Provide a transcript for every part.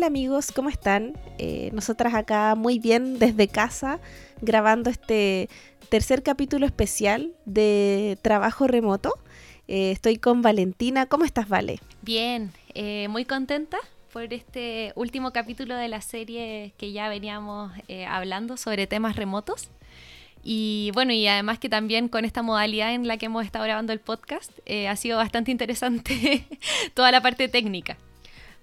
Hola amigos, ¿cómo están? Eh, nosotras acá muy bien desde casa grabando este tercer capítulo especial de trabajo remoto. Eh, estoy con Valentina. ¿Cómo estás, Vale? Bien, eh, muy contenta por este último capítulo de la serie que ya veníamos hablando sobre temas remotos. Y bueno, y además que también con esta modalidad en la que hemos estado grabando el podcast, ha sido bastante interesante toda la parte técnica.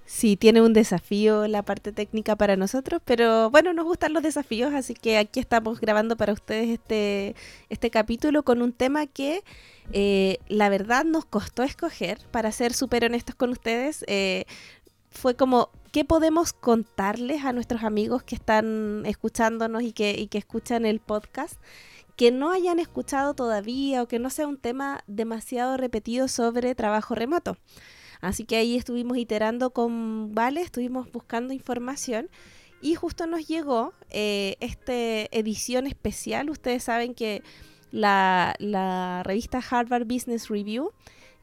Sí, tiene un desafío la parte técnica para nosotros, pero bueno, nos gustan los desafíos, así que aquí estamos grabando para ustedes este, este capítulo con un tema que eh, la verdad nos costó escoger, para ser súper honestos con ustedes. Eh, fue como, ¿qué podemos contarles a nuestros amigos que están escuchándonos y que, y que escuchan el podcast? que no hayan escuchado todavía o que no sea un tema demasiado repetido sobre trabajo remoto. Así que ahí estuvimos iterando con Vale, estuvimos buscando información y justo nos llegó eh, esta edición especial. Ustedes saben que la, revista Harvard Business Review,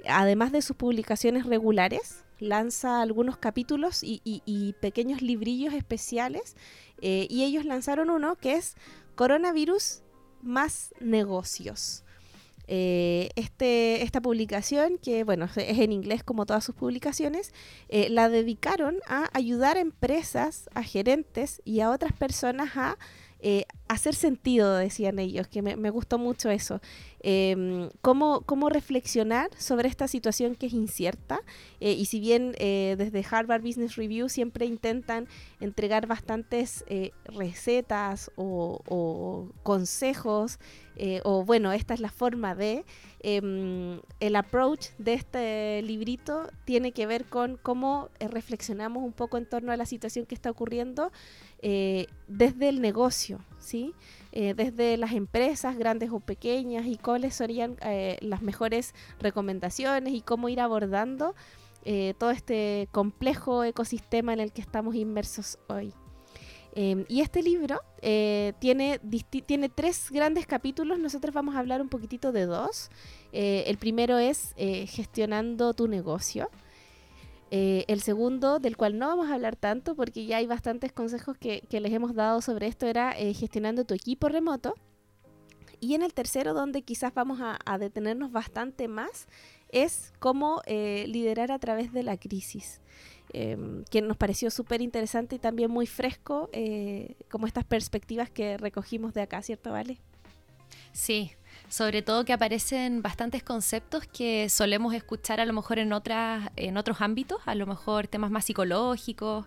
además de sus publicaciones regulares, lanza algunos capítulos y, pequeños librillos especiales eh, y ellos lanzaron uno que es Coronavirus más negocios. Eh, este, esta publicación, que bueno, es en inglés como todas sus publicaciones, eh, la dedicaron a ayudar a empresas, a gerentes y a otras personas a eh, hacer sentido, decían ellos, que me, gustó mucho eso. Em, cómo, cómo, reflexionar sobre esta situación que es incierta. Eh, y si bien eh, desde Harvard Business Review siempre intentan entregar bastantes recetas o, consejos, o bueno, esta es la forma de, em, el approach de este librito tiene que ver con cómo reflexionamos un poco en torno a la situación que está ocurriendo eh, desde el negocio, Eh, desde las empresas grandes o pequeñas y cuáles serían eh, las mejores recomendaciones y cómo ir abordando todo este complejo ecosistema en el que estamos inmersos hoy. Em, y este libro tiene, tiene tres grandes capítulos, nosotros vamos a hablar un poquitito de dos. el primero es gestionando tu negocio. Eh, el segundo, del cual no vamos a hablar tanto porque ya hay bastantes consejos que, les hemos dado sobre esto, era eh, gestionando tu equipo remoto. Y en el tercero, donde quizás vamos a, detenernos bastante más, es cómo eh, liderar a través de la crisis. Em, que nos pareció súper interesante y también muy fresco, como estas perspectivas que recogimos de acá, ¿cierto, Vale? Sí, sobre todo que aparecen bastantes conceptos que solemos escuchar a lo mejor en, otras, en otros ámbitos, a lo mejor temas más psicológicos,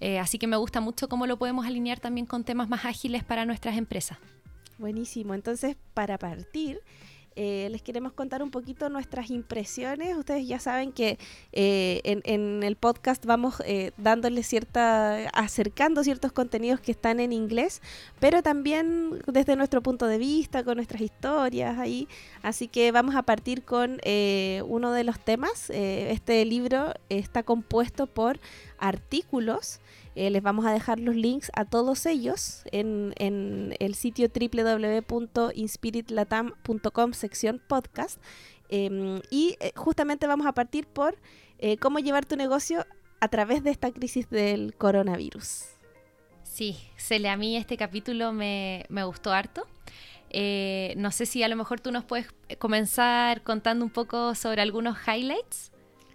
eh, así que me gusta mucho cómo lo podemos alinear también con temas más ágiles para nuestras empresas. Buenísimo, entonces para partir eh, les queremos contar un poquito nuestras impresiones. Ustedes ya saben que eh, en, el podcast vamos eh, dándoles cierta, acercando ciertos contenidos que están en inglés, pero también desde nuestro punto de vista, con nuestras historias ahí. Así que vamos a partir con uno de los temas. este libro está compuesto por artículos eh, les vamos a dejar los links a todos ellos en, el sitio www.inspiritlatam.com sección podcast. Em, y eh, justamente vamos a partir por eh, cómo llevar tu negocio a través de esta crisis del coronavirus. Sí, Cele, a mí este capítulo me, gustó harto. no sé si a lo mejor tú nos puedes comenzar contando un poco sobre algunos highlights.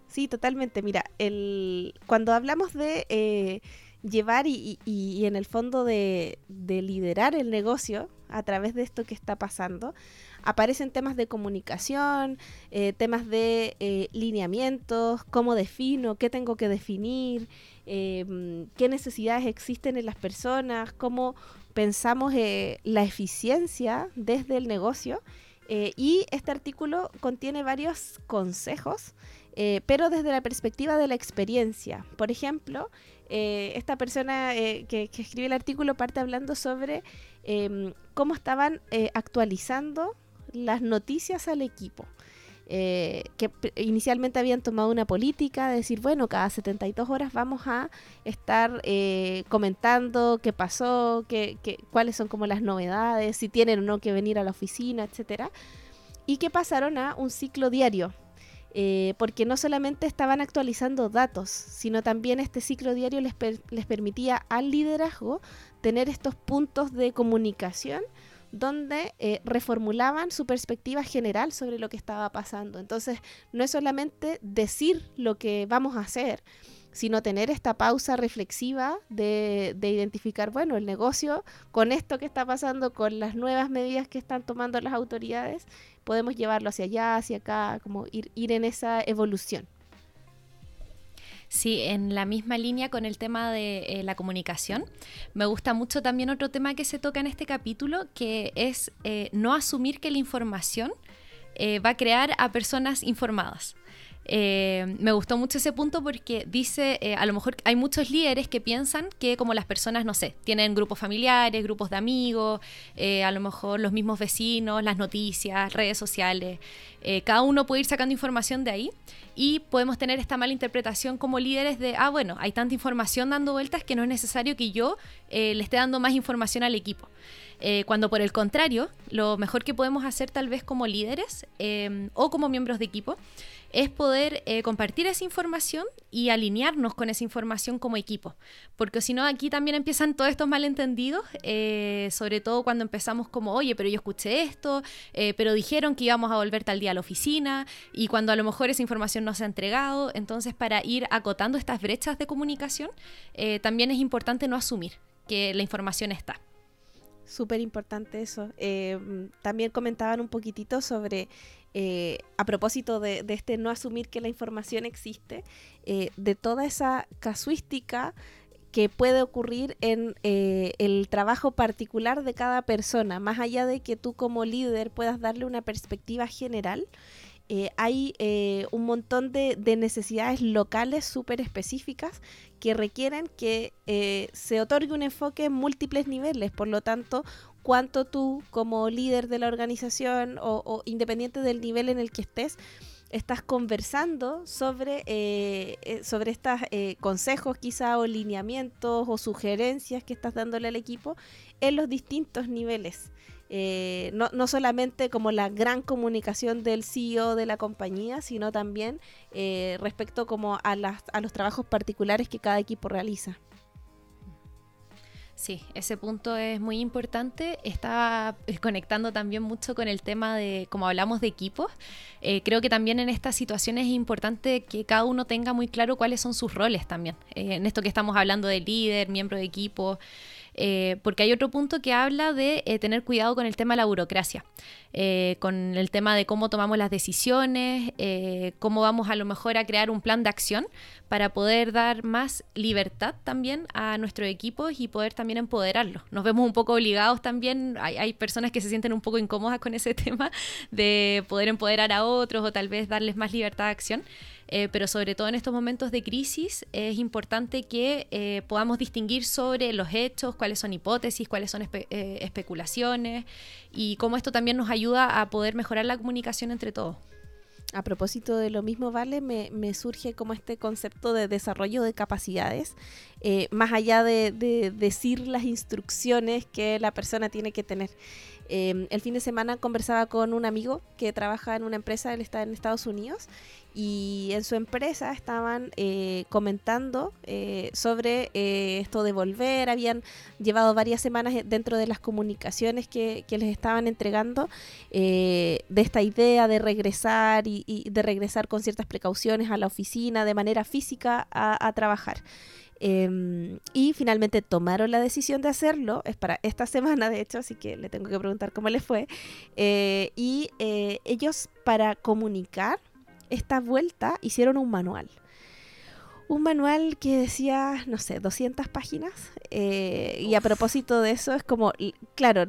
Sí, totalmente. Mira, el, cuando hablamos de llevar y, en el fondo de, liderar el negocio a través de esto que está pasando, aparecen temas de comunicación, eh, temas de eh, lineamientos, cómo defino, qué tengo que definir, em, qué necesidades existen en las personas, cómo pensamos eh, la eficiencia desde el negocio. y este artículo contiene varios consejos, pero desde la perspectiva de la experiencia. Por ejemplo, eh, esta persona eh, que, escribe el artículo parte hablando sobre em, cómo estaban eh, actualizando las noticias al equipo. que inicialmente habían tomado una política de decir, bueno, cada 72 horas vamos a estar comentando qué pasó, qué, cuáles son como las novedades, si tienen o no que venir a la oficina, etcétera, y que pasaron a un ciclo diario eh, porque no solamente estaban actualizando datos, sino también este ciclo diario les, les permitía al liderazgo tener estos puntos de comunicación donde eh, reformulaban su perspectiva general sobre lo que estaba pasando. Entonces, no es solamente decir lo que vamos a hacer, sino tener esta pausa reflexiva de, de, identificar, bueno, el negocio con esto que está pasando, con las nuevas medidas que están tomando las autoridades, podemos llevarlo hacia allá, hacia acá, como ir, ir en esa evolución. Sí, en la misma línea con el tema de eh, la comunicación, me gusta mucho también otro tema que se toca en este capítulo, que es eh, no asumir que la información eh, va a crear a personas informadas. Eh, me gustó mucho ese punto porque dice, eh, a lo mejor hay muchos líderes que piensan que como las personas, no sé, tienen grupos familiares, grupos de amigos, eh, a lo mejor los mismos vecinos, las noticias, redes sociales, cada uno puede ir sacando información de ahí y podemos tener esta mala interpretación como líderes de, ah, bueno, hay tanta información dando vueltas que no es necesario que yo le esté dando más información al equipo. cuando por el contrario, lo mejor que podemos hacer tal vez como líderes o como miembros de equipo es poder eh, compartir esa información y alinearnos con esa información como equipo. Porque si no, aquí también empiezan todos estos malentendidos, eh, sobre todo cuando empezamos como, oye, pero yo escuché esto, eh, pero dijeron que íbamos a volver tal día a la oficina, y cuando a lo mejor esa información no se ha entregado, entonces para ir acotando estas brechas de comunicación, también es importante no asumir que la información está. Súper importante eso. también comentaban un poquitito sobre eh, a propósito de, este no asumir que la información existe, eh, de toda esa casuística que puede ocurrir en eh, el trabajo particular de cada persona, más allá de que tú como líder puedas darle una perspectiva general. hay un montón de, de necesidades locales súper específicas que requieren que se otorgue un enfoque en múltiples niveles. Por lo tanto, cuánto tú como líder de la organización o, independiente del nivel en el que estés, estás conversando sobre, eh, eh, sobre estos eh, consejos quizá o lineamientos o sugerencias que estás dándole al equipo en los distintos niveles. no, no, solamente como la gran comunicación del CEO de la compañía, sino también respecto como a, las, a los trabajos particulares que cada equipo realiza. Sí, ese punto es muy importante. Está eh, conectando también mucho con el tema de, como hablamos de equipos, eh, creo que también en estas situaciones es importante que cada uno tenga muy claro cuáles son sus roles también. Eh, en esto que estamos hablando de líder, miembro de equipo. Eh, porque hay otro punto que habla de eh, tener cuidado con el tema de la burocracia, eh, con el tema de cómo tomamos las decisiones, cómo vamos a lo mejor a crear un plan de acción para poder dar más libertad también a nuestros equipos y poder también empoderarlos. Nos vemos un poco obligados también, hay, hay personas que se sienten un poco incómodas con ese tema de poder empoderar a otros o tal vez darles más libertad de acción. Eh, pero sobre todo en estos momentos de crisis es importante que eh, podamos distinguir sobre los hechos, cuáles son hipótesis, cuáles son eh, especulaciones y cómo esto también nos ayuda a poder mejorar la comunicación entre todos. A propósito de lo mismo, Vale, me, surge como este concepto de desarrollo de capacidades, más allá de, de decir las instrucciones que la persona tiene que tener. Em, el fin de semana conversaba con un amigo que trabaja en una empresa, él está en Estados Unidos, y en su empresa estaban eh, comentando eh, sobre eh, esto de volver, habían llevado varias semanas dentro de las comunicaciones que, les estaban entregando de esta idea de regresar y, de regresar con ciertas precauciones a la oficina de manera física a trabajar. Em, y finalmente tomaron la decisión de hacerlo, es para esta semana de hecho, así que le tengo que preguntar cómo les fue. Eh, y eh, ellos para comunicar esta vuelta hicieron un manual. Un manual que decía, no sé, 200 páginas. Eh, y a propósito de eso, es como, claro,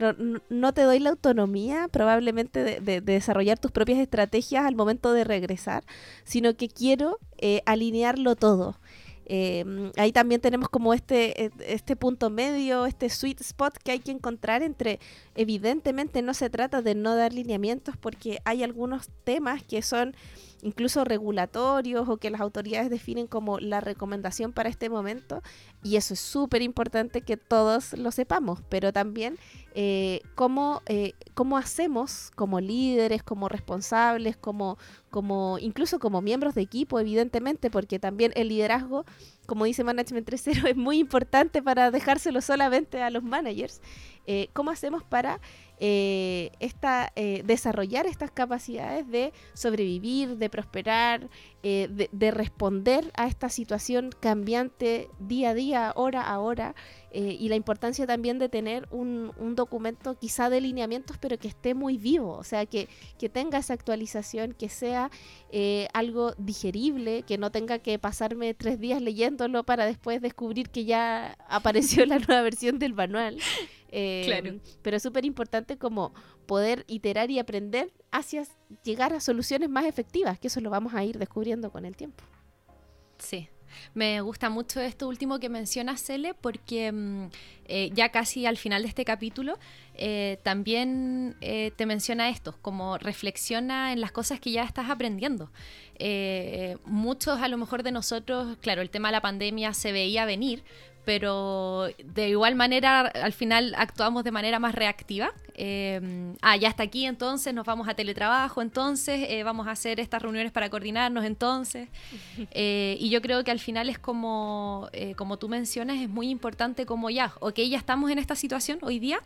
no, te doy la autonomía probablemente de, de, desarrollar tus propias estrategias al momento de regresar, sino que quiero alinearlo todo. Em, ahí también tenemos como este, e, este punto medio, este sweet spot que hay que encontrar entre, evidentemente no se trata de no dar lineamientos porque hay algunos temas que son incluso regulatorios o que las autoridades definen como la recomendación para este momento. Y eso es súper importante que todos lo sepamos, pero también eh, cómo, eh, cómo hacemos como líderes, como responsables, como, como incluso como miembros de equipo, evidentemente, porque también el liderazgo, como dice Management 3.0, es muy importante para dejárselo solamente a los managers. Eh, ¿Cómo hacemos para eh, esta, eh, desarrollar estas capacidades de sobrevivir, de prosperar, eh, de, responder a esta situación cambiante día a día, hora a hora, y la importancia también de tener un, documento quizá de lineamientos, pero que esté muy vivo, o sea, que, que tenga esa actualización, que sea algo digerible, que no tenga que pasarme tres días leyéndolo para después descubrir que ya apareció la nueva versión del manual. claro. Em, pero es súper importante como poder iterar y aprender hacia llegar a soluciones más efectivas, que eso lo vamos a ir descubriendo con el tiempo. Sí. Me gusta mucho esto último que menciona Cele, porque mm, eh, ya casi al final de este capítulo eh, también eh, te menciona esto, como reflexiona en las cosas que ya estás aprendiendo. muchos a lo mejor de nosotros, claro, el tema de la pandemia se veía venir, pero de igual manera al final actuamos de manera más reactiva. Eh, ah, ya está aquí, entonces nos vamos a teletrabajo, entonces eh, vamos a hacer estas reuniones para coordinarnos, entonces. Eh, y yo creo que al final es como, como tú mencionas, es muy importante como ya, ok, ya estamos en esta situación hoy día,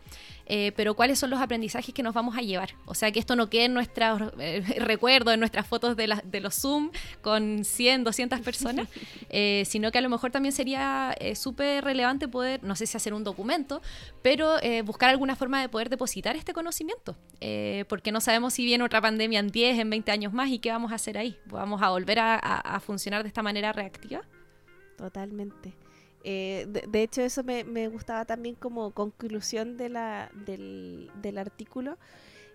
pero cuáles son los aprendizajes que nos vamos a llevar. O sea, que esto no quede en nuestros recuerdos, en nuestras fotos de, la, de los Zoom con 100, 200 personas, sino que a lo mejor también sería súper relevante poder, no sé si hacer un documento, pero eh, buscar alguna forma de poder depositar este conocimiento, eh, porque no sabemos si viene otra pandemia en 10, en 20 años más y qué vamos a hacer ahí. ¿Vamos a volver a, funcionar de esta manera reactiva? Totalmente. Eh, de, hecho, eso me, gustaba también como conclusión del artículo.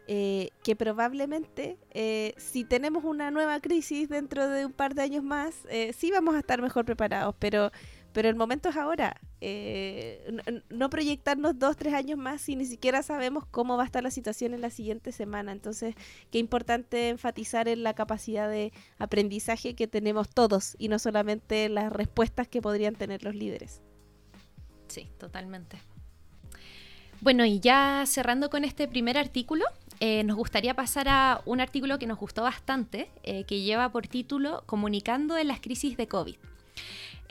que probablemente si tenemos una nueva crisis dentro de un par de años más, sí vamos a estar mejor preparados, pero pero el momento es ahora. Eh, no, proyectarnos dos, tres años más si ni siquiera sabemos cómo va a estar la situación en la siguiente semana. Entonces, qué importante enfatizar en la capacidad de aprendizaje que tenemos todos y no solamente las respuestas que podrían tener los líderes. Sí, totalmente. Bueno, y ya cerrando con este primer artículo, eh, nos gustaría pasar a un artículo que nos gustó bastante, eh, que lleva por título Comunicando en las crisis de COVID.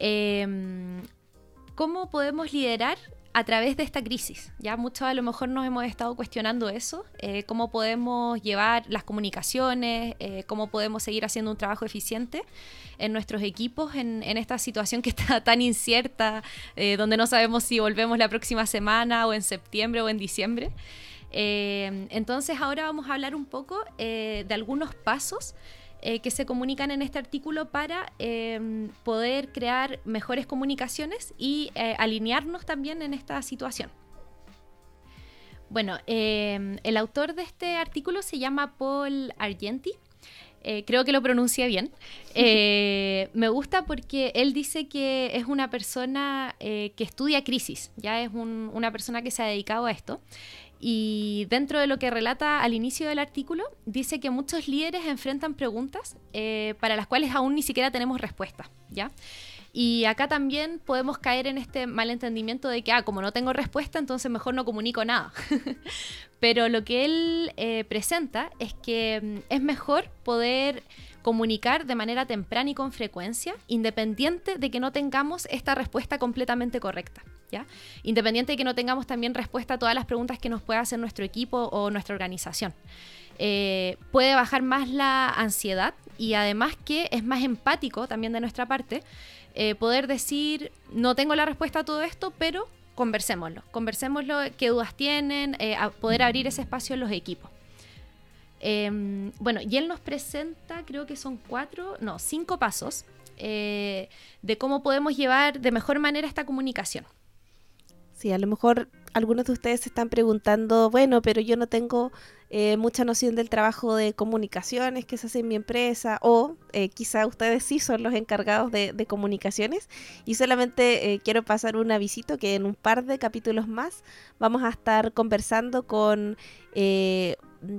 Em, ¿Cómo podemos liderar a través de esta crisis? Ya muchos a lo mejor nos hemos estado cuestionando eso, eh, cómo podemos llevar las comunicaciones, eh, cómo podemos seguir haciendo un trabajo eficiente en nuestros equipos en, esta situación que está tan incierta, eh, donde no sabemos si volvemos la próxima semana o en septiembre o en diciembre. Em, entonces ahora vamos a hablar un poco de algunos pasos eh, que se comunican en este artículo para em, poder crear mejores comunicaciones y eh, alinearnos también en esta situación. Bueno, em, el autor de este artículo se llama Paul Argenti. Eh, creo que lo pronuncia bien. me gusta porque él dice que es una persona que estudia crisis, ya es una persona que se ha dedicado a esto. Y dentro de lo que relata al inicio del artículo, dice que muchos líderes enfrentan preguntas eh, para las cuales aún ni siquiera tenemos respuesta, ¿ya? Y acá también podemos caer en este malentendimiento de que, ah, como no tengo respuesta, entonces mejor no comunico nada. Pero lo que él eh, presenta es que mm, es mejor poder comunicar de manera temprana y con frecuencia, independiente de que no tengamos esta respuesta completamente correcta. ¿ya? Independiente de que no tengamos también respuesta a todas las preguntas que nos pueda hacer nuestro equipo o nuestra organización. Eh, puede bajar más la ansiedad y además que es más empático también de nuestra parte eh, poder decir, no tengo la respuesta a todo esto, pero conversémoslo, conversémoslo, qué dudas tienen, eh, poder abrir ese espacio en los equipos. Em, bueno, y él nos presenta, creo que son cuatro, no, cinco pasos eh, de cómo podemos llevar de mejor manera esta comunicación. Sí, a lo mejor algunos de ustedes se están preguntando, bueno, pero yo no tengo eh, mucha noción del trabajo de comunicaciones que se hace en mi empresa, o eh, quizá ustedes sí son los encargados de, comunicaciones, y solamente quiero pasar un avisito que en un par de capítulos más vamos a estar conversando con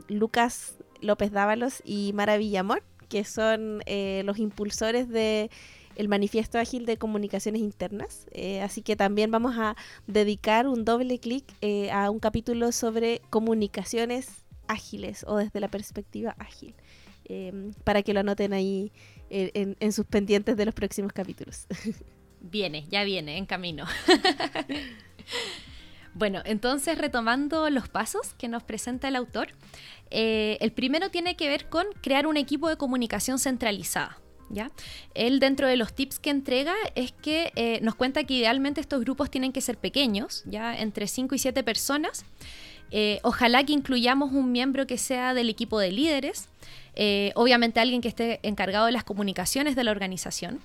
Lucas López Dávalos y Mara Villamor, que son eh, los impulsores de el manifiesto ágil de comunicaciones internas. Eh, así que también vamos a dedicar un doble clic eh, a un capítulo sobre comunicaciones ágiles o desde la perspectiva ágil. Em, para que lo anoten ahí en, en sus pendientes de los próximos capítulos. Viene, ya viene, en camino. Bueno, entonces retomando los pasos que nos presenta el autor, eh, el primero tiene que ver con crear un equipo de comunicación centralizada. ¿Ya? Él dentro de los tips que entrega es que eh, nos cuenta que idealmente estos grupos tienen que ser pequeños, ya entre 5 y 7 personas. Eh, ojalá que incluyamos un miembro que sea del equipo de líderes, obviamente alguien que esté encargado de las comunicaciones de la organización.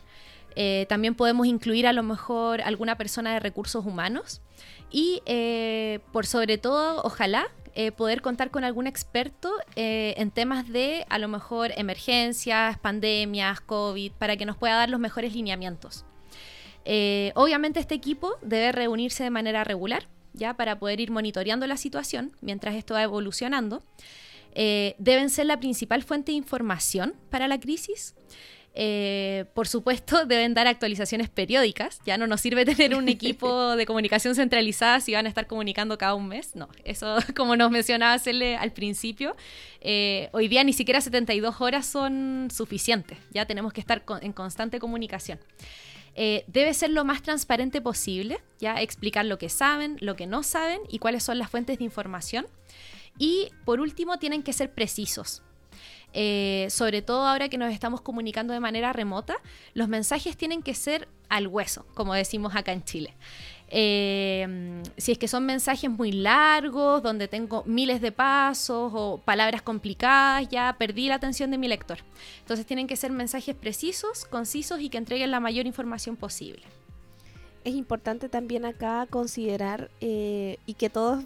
También podemos incluir a lo mejor alguna persona de recursos humanos y eh, por sobre todo, ojalá eh, poder contar con algún experto eh, en temas de a lo mejor emergencias, pandemias, COVID, para que nos pueda dar los mejores lineamientos. obviamente este equipo debe reunirse de manera regular, ya para poder ir monitoreando la situación mientras esto va evolucionando. deben ser la principal fuente de información para la crisis. Eh, por supuesto, deben dar actualizaciones periódicas. Ya no nos sirve tener un equipo de comunicación centralizada si van a estar comunicando cada un mes. No, eso, como nos mencionaba Cele al principio, eh, hoy día ni siquiera 72 horas son suficientes. Ya tenemos que estar en constante comunicación. Eh, debe ser lo más transparente posible, ya explicar lo que saben, lo que no saben y cuáles son las fuentes de información. Y por último, tienen que ser precisos. Eh, sobre todo ahora que nos estamos comunicando de manera remota, los mensajes tienen que ser al hueso, como decimos acá en Chile. Eh, si es que son mensajes muy largos, donde tengo miles de pasos o palabras complicadas, ya perdí la atención de mi lector. Entonces tienen que ser mensajes precisos, concisos y que entreguen la mayor información posible. Es importante también acá considerar eh, y que todos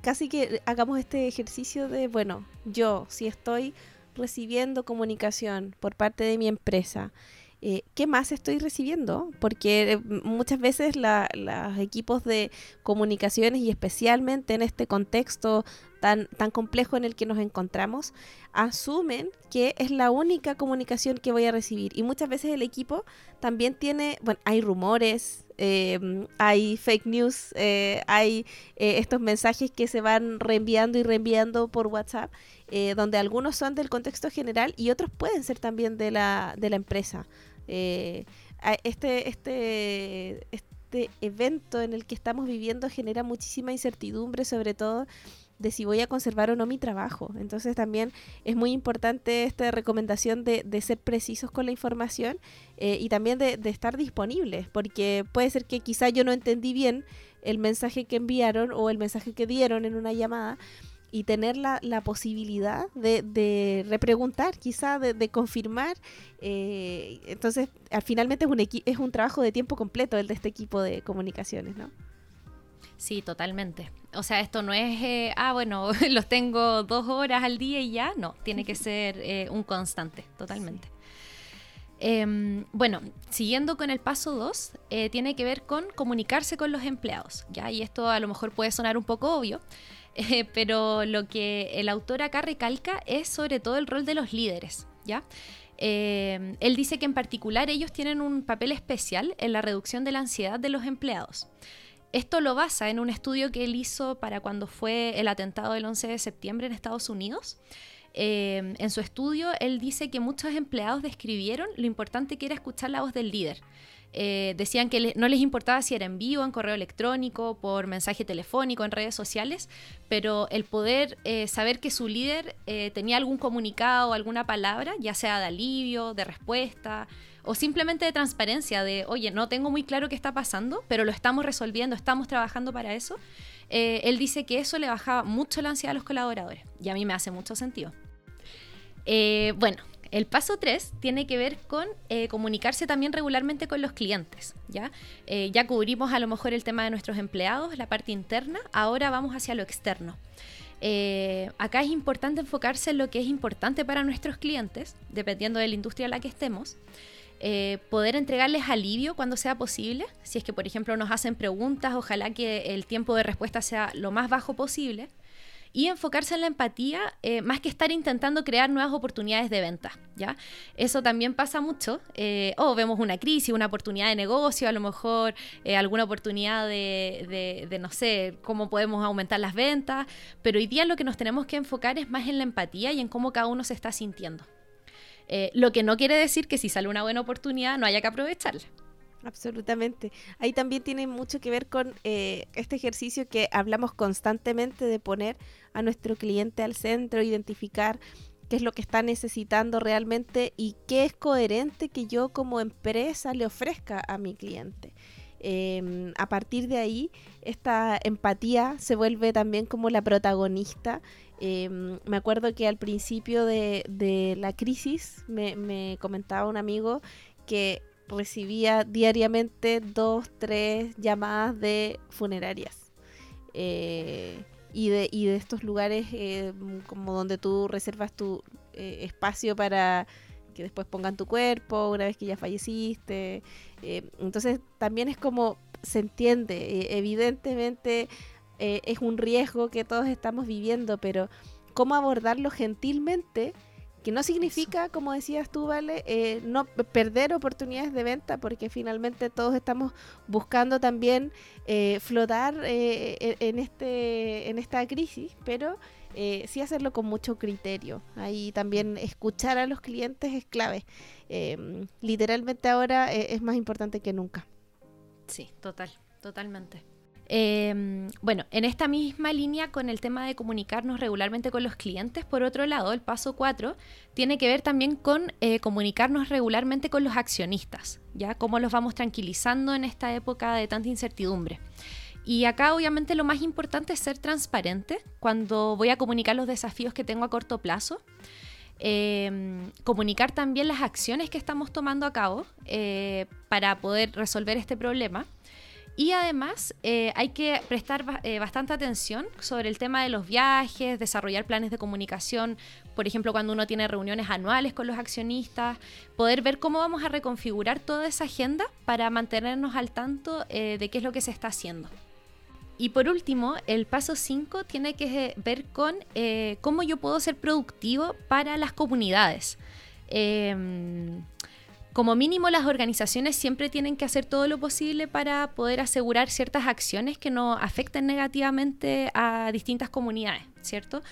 casi que hagamos este ejercicio de, bueno, yo si estoy recibiendo comunicación por parte de mi empresa, eh, ¿qué más estoy recibiendo? Porque eh, muchas veces los equipos de comunicaciones y especialmente en este contexto tan, tan complejo en el que nos encontramos, asumen que es la única comunicación que voy a recibir. Y muchas veces el equipo también tiene, bueno, hay rumores, em, hay fake news, eh, hay estos mensajes que se van reenviando y reenviando por WhatsApp eh, donde algunos son del contexto general y otros pueden ser también de la, de la empresa. Eh, este, este, este evento en el que estamos viviendo genera muchísima incertidumbre, sobre todo de si voy a conservar o no mi trabajo. Entonces también es muy importante esta recomendación de, de ser precisos con la información eh, y también de, de, estar disponibles, porque puede ser que quizá yo no entendí bien el mensaje que enviaron o el mensaje que dieron en una llamada y tener la, la posibilidad de, de, repreguntar, quizá de, confirmar. Eh, entonces, al finalmente es un, es un trabajo de tiempo completo el de este equipo de comunicaciones, ¿no? Sí, totalmente. O sea, esto no es, eh, ah, bueno, los tengo dos horas al día y ya, no, tiene que ser eh, un constante, totalmente. Em, bueno, siguiendo con el paso 2, tiene que ver con comunicarse con los empleados, ¿ya? Y esto a lo mejor puede sonar un poco obvio, eh, pero lo que el autor acá recalca es sobre todo el rol de los líderes, ¿ya? Eh, él dice que en particular ellos tienen un papel especial en la reducción de la ansiedad de los empleados. Esto lo basa en un estudio que él hizo para cuando fue el atentado del 11 de septiembre en Estados Unidos. Eh, en su estudio, él dice que muchos empleados describieron lo importante que era escuchar la voz del líder. Eh, decían que no les importaba si era en vivo, en correo electrónico, por mensaje telefónico, en redes sociales, pero el poder eh, saber que su líder tenía algún comunicado alguna palabra, ya sea de alivio, de respuesta o simplemente de transparencia, de, oye, no tengo muy claro qué está pasando, pero lo estamos resolviendo, estamos trabajando para eso, él dice que eso le bajaba mucho la ansiedad a los colaboradores y a mí me hace mucho sentido. bueno, el paso 3 tiene que ver con eh, comunicarse también regularmente con los clientes. ¿ya? Eh, ya cubrimos a lo mejor el tema de nuestros empleados, la parte interna, ahora vamos hacia lo externo. Eh, acá es importante enfocarse en lo que es importante para nuestros clientes, dependiendo de la industria en la que estemos. Poder entregarles alivio cuando sea posible. Si es que, por ejemplo, nos hacen preguntas, ojalá que el tiempo de respuesta sea lo más bajo posible. y enfocarse en la empatía eh, más que estar intentando crear nuevas oportunidades de venta, ¿ya? Eso también pasa mucho. Eh, o vemos una crisis, una oportunidad de negocio, a lo mejor eh, alguna oportunidad de, de, no sé, cómo podemos aumentar las ventas, pero hoy día lo que nos tenemos que enfocar es más en la empatía y en cómo cada uno se está sintiendo. Lo que no quiere decir que si sale una buena oportunidad no haya que aprovecharla. Absolutamente. Ahí también tiene mucho que ver con eh, este ejercicio que hablamos constantemente de poner a nuestro cliente al centro, identificar qué es lo que está necesitando realmente y qué es coherente que yo como empresa le ofrezca a mi cliente. Em, a partir de ahí, esta empatía se vuelve también como la protagonista. Em, me acuerdo que al principio de, la crisis me, me comentaba un amigo que recibía diariamente dos, tres llamadas de funerarias. Eh, y, de, y de estos lugares eh, como donde tú reservas tu eh, espacio para que después pongan tu cuerpo una vez que ya falleciste. entonces también es como se entiende, evidentemente es un riesgo que todos estamos viviendo, pero cómo abordarlo gentilmente que no significa, como decías tú, Vale, eh, no perder oportunidades de venta, porque finalmente todos estamos buscando también eh, flotar eh, e-, en, este, en esta crisis, pero sí hacerlo con mucho criterio. Ahí también escuchar a los clientes es clave. Em, literalmente ahora es más importante que nunca. Sí, total, totalmente. Em, bueno, en esta misma línea con el tema de comunicarnos regularmente con los clientes, por otro lado, el paso 4 tiene que ver también con eh, comunicarnos regularmente con los accionistas, ¿ya? Cómo los vamos tranquilizando en esta época de tanta incertidumbre. Y acá obviamente lo más importante es ser transparente cuando voy a comunicar los desafíos que tengo a corto plazo. Em, comunicar también las acciones que estamos tomando a cabo eh, para poder resolver este problema y además eh, hay que prestar eh, bastante atención sobre el tema de los viajes, desarrollar planes de comunicación, por ejemplo, cuando uno tiene reuniones anuales con los accionistas, poder ver cómo vamos a reconfigurar toda esa agenda para mantenernos al tanto eh, de qué es lo que se está haciendo. Y por último, el paso 5 tiene que ver con cómo yo puedo ser productivo para las comunidades. Como mínimo las organizaciones siempre tienen que hacer todo lo posible para poder asegurar ciertas acciones que no afecten negativamente a distintas comunidades, ¿cierto?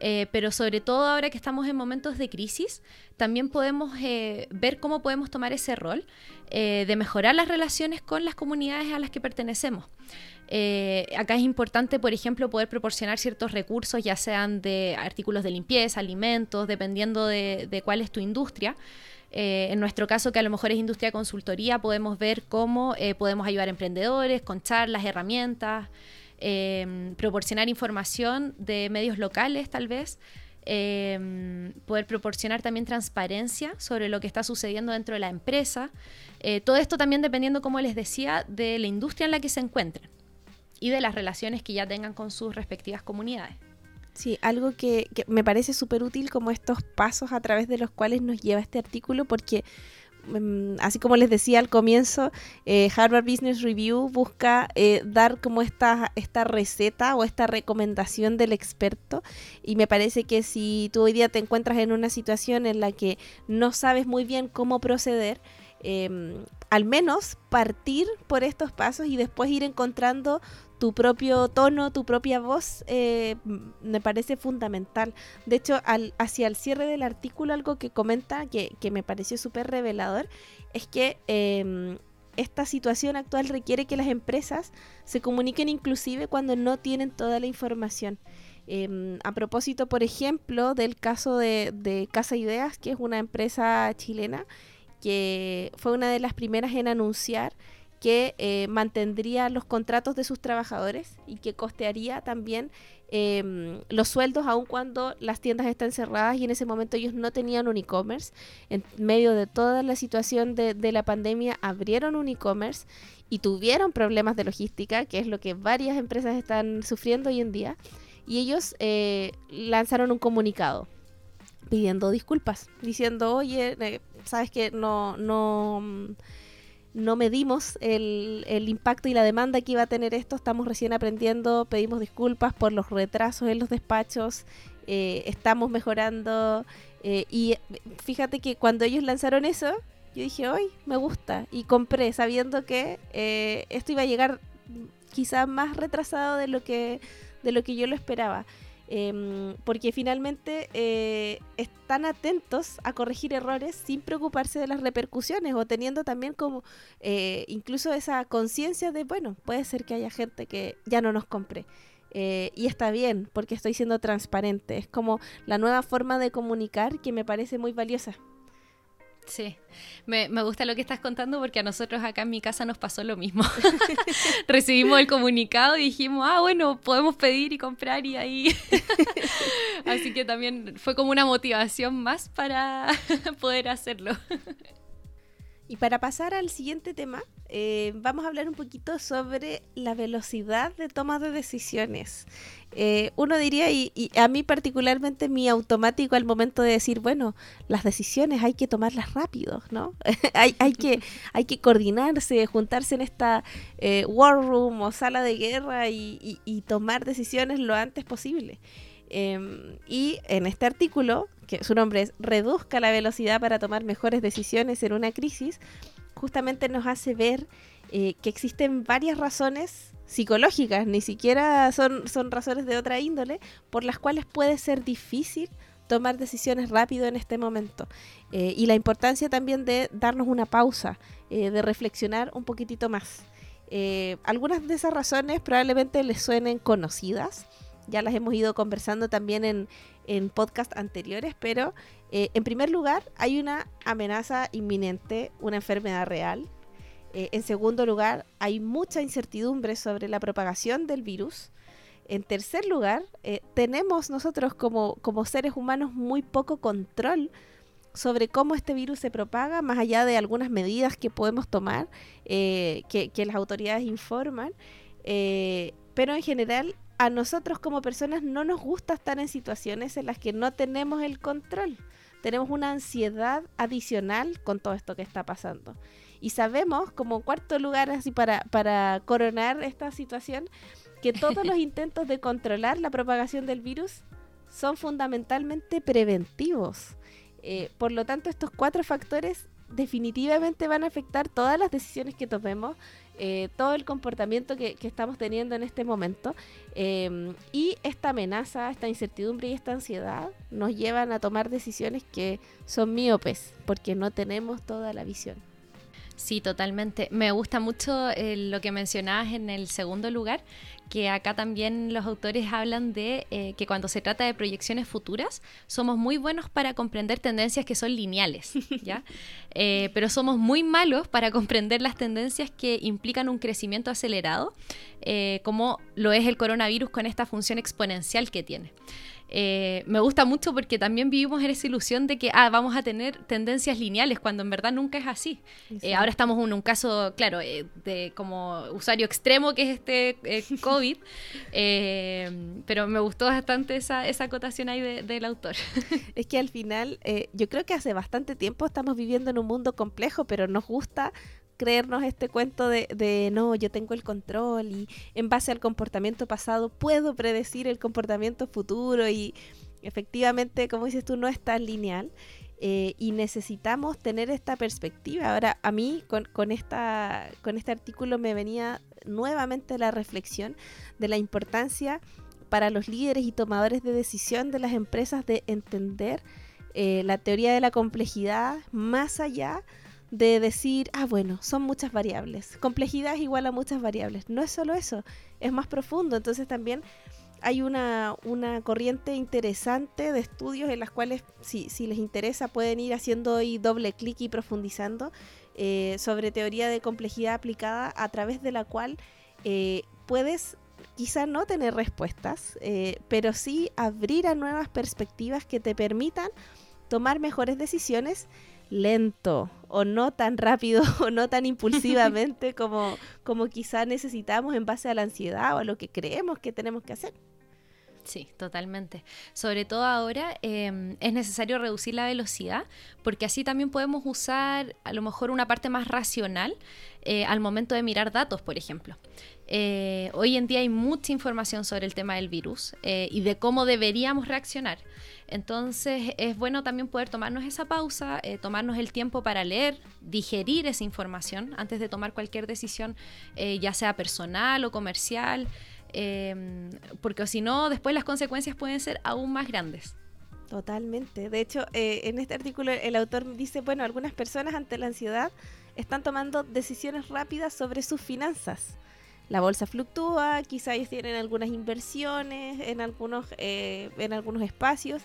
Eh, pero sobre todo ahora que estamos en momentos de crisis, también podemos eh, ver cómo podemos tomar ese rol eh, de mejorar las relaciones con las comunidades a las que pertenecemos. acá es importante, por ejemplo, poder proporcionar ciertos recursos, ya sean de artículos de limpieza, alimentos, dependiendo de cuál es tu industria. Eh, en nuestro caso, que a lo mejor es industria de consultoría, podemos ver cómo eh, podemos ayudar a emprendedores con charlas, herramientas, em, proporcionar información de medios locales tal vez, em, poder proporcionar también transparencia sobre lo que está sucediendo dentro de la empresa. Eh, todo esto también dependiendo, como les decía, de la industria en la que se encuentren y de las relaciones que ya tengan con sus respectivas comunidades. Sí, algo que, me parece súper útil como estos pasos a través de los cuales nos lleva este artículo, porque mm, así como les decía al comienzo, eh, Harvard Business Review busca eh, dar como esta, esta receta o esta recomendación del experto. Y me parece que si tú hoy día te encuentras en una situación en la que no sabes muy bien cómo proceder, em, al menos partir por estos pasos y después ir encontrando tu propio tono, tu propia voz, eh, me parece fundamental. De hecho, al, hacia el cierre del artículo, algo que comenta que, me pareció súper revelador, es que em, esta situación actual requiere que las empresas se comuniquen inclusive cuando no tienen toda la información. Em, a propósito, por ejemplo, del caso de, de Casa Ideas, que es una empresa chilena, que fue una de las primeras en anunciar que eh, mantendría los contratos de sus trabajadores y que costearía también em, los sueldos aun cuando las tiendas están cerradas y en ese momento ellos no tenían un e-commerce. En medio de toda la situación de, la pandemia abrieron un e-commerce y tuvieron problemas de logística, que es lo que varias empresas están sufriendo hoy en día. Y ellos eh, lanzaron un comunicado pidiendo disculpas, diciendo, oye, eh, sabes que no, no no medimos el, el, impacto y la demanda que iba a tener esto, estamos recién aprendiendo, pedimos disculpas por los retrasos en los despachos, eh, estamos mejorando eh, y fíjate que cuando ellos lanzaron eso, yo dije, hoy me gusta y compré sabiendo que eh, esto iba a llegar quizás más retrasado de lo que, de lo que yo lo esperaba. Em, porque finalmente eh, están atentos a corregir errores sin preocuparse de las repercusiones o teniendo también como eh, incluso esa conciencia de, bueno, puede ser que haya gente que ya no nos compre. Eh, y está bien, porque estoy siendo transparente. Es como la nueva forma de comunicar que me parece muy valiosa. Sí, me, me, gusta lo que estás contando porque a nosotros acá en mi casa nos pasó lo mismo. Recibimos el comunicado y dijimos, ah, bueno, podemos pedir y comprar y ahí. Así que también fue como una motivación más para poder hacerlo. Y para pasar al siguiente tema, eh, vamos a hablar un poquito sobre la velocidad de toma de decisiones. Eh, uno diría, y, a mí particularmente mi automático al momento de decir, bueno, las decisiones hay que tomarlas rápido, ¿no? hay, hay, que, hay que coordinarse, juntarse en esta eh, war room o sala de guerra y, y tomar decisiones lo antes posible. Em, y en este artículo, que su nombre es Reduzca la velocidad para tomar mejores decisiones en una crisis, justamente nos hace ver eh, que existen varias razones psicológicas, ni siquiera son, son razones de otra índole, por las cuales puede ser difícil tomar decisiones rápido en este momento. Eh, y la importancia también de darnos una pausa, eh, de reflexionar un poquitito más. algunas de esas razones probablemente les suenen conocidas, ya las hemos ido conversando también en, en podcast anteriores, pero eh, en primer lugar hay una amenaza inminente, una enfermedad real. Eh, en segundo lugar, hay mucha incertidumbre sobre la propagación del virus. En tercer lugar, eh, tenemos nosotros como, como seres humanos muy poco control sobre cómo este virus se propaga, más allá de algunas medidas que podemos tomar, que, que, las autoridades informan. pero en general a nosotros como personas no nos gusta estar en situaciones en las que no tenemos el control. Tenemos una ansiedad adicional con todo esto que está pasando. Y sabemos, como cuarto lugar, así para, para coronar esta situación, que todos los intentos de controlar la propagación del virus son fundamentalmente preventivos. Eh, por lo tanto, estos cuatro factores definitivamente van a afectar todas las decisiones que tomemos, eh, todo el comportamiento que, estamos teniendo en este momento. Em, y esta amenaza, esta incertidumbre y esta ansiedad nos llevan a tomar decisiones que son miopes, porque no tenemos toda la visión. Sí, totalmente. Me gusta mucho eh, lo que mencionabas en el segundo lugar, que acá también los autores hablan de eh, que cuando se trata de proyecciones futuras, somos muy buenos para comprender tendencias que son lineales, ¿ya? Eh, pero somos muy malos para comprender las tendencias que implican un crecimiento acelerado, como lo es el coronavirus con esta función exponencial que tiene. Eh, me gusta mucho porque también vivimos en esa ilusión de que ah, vamos a tener tendencias lineales cuando en verdad nunca es así. Eh, ahora estamos en un caso, claro, eh, de como usuario extremo que es este COVID, pero me gustó bastante esa, esa acotación ahí del autor. Es que al final, yo creo que hace bastante tiempo estamos viviendo en un mundo complejo, pero nos gusta creernos este cuento de, no, yo tengo el control y en base al comportamiento pasado puedo predecir el comportamiento futuro y efectivamente, como dices tú, no es tan lineal. Eh, y necesitamos tener esta perspectiva. Ahora, a mí con, con, esta, con este artículo me venía nuevamente la reflexión de la importancia para los líderes y tomadores de decisión de las empresas de entender eh, la teoría de la complejidad más allá de decir, ah, bueno, son muchas variables. Complejidad es igual a muchas variables. No es solo eso, es más profundo. Entonces también hay una, una corriente interesante de estudios en las cuales, si, si les interesa, pueden ir haciendo ahí doble clic y profundizando eh, sobre teoría de complejidad aplicada, a través de la cual eh, puedes quizá no tener respuestas, eh, pero sí abrir a nuevas perspectivas que te permitan tomar mejores decisiones lento o no tan rápido o no tan impulsivamente como, como quizá necesitamos en base a la ansiedad o a lo que creemos que tenemos que hacer. Sí, totalmente. Sobre todo ahora em, es necesario reducir la velocidad porque así también podemos usar a lo mejor una parte más racional eh, al momento de mirar datos, por ejemplo. Eh, hoy en día hay mucha información sobre el tema del virus eh, y de cómo deberíamos reaccionar. Entonces es bueno también poder tomarnos esa pausa, tomarnos el tiempo para leer, digerir esa información antes de tomar cualquier decisión, ya sea personal o comercial. Em, porque si no, después las consecuencias pueden ser aún más grandes. Totalmente. De hecho, eh, en este artículo el autor dice, bueno, algunas personas ante la ansiedad están tomando decisiones rápidas sobre sus finanzas. La bolsa fluctúa, quizá ellos tienen algunas inversiones en algunos, eh, en algunos espacios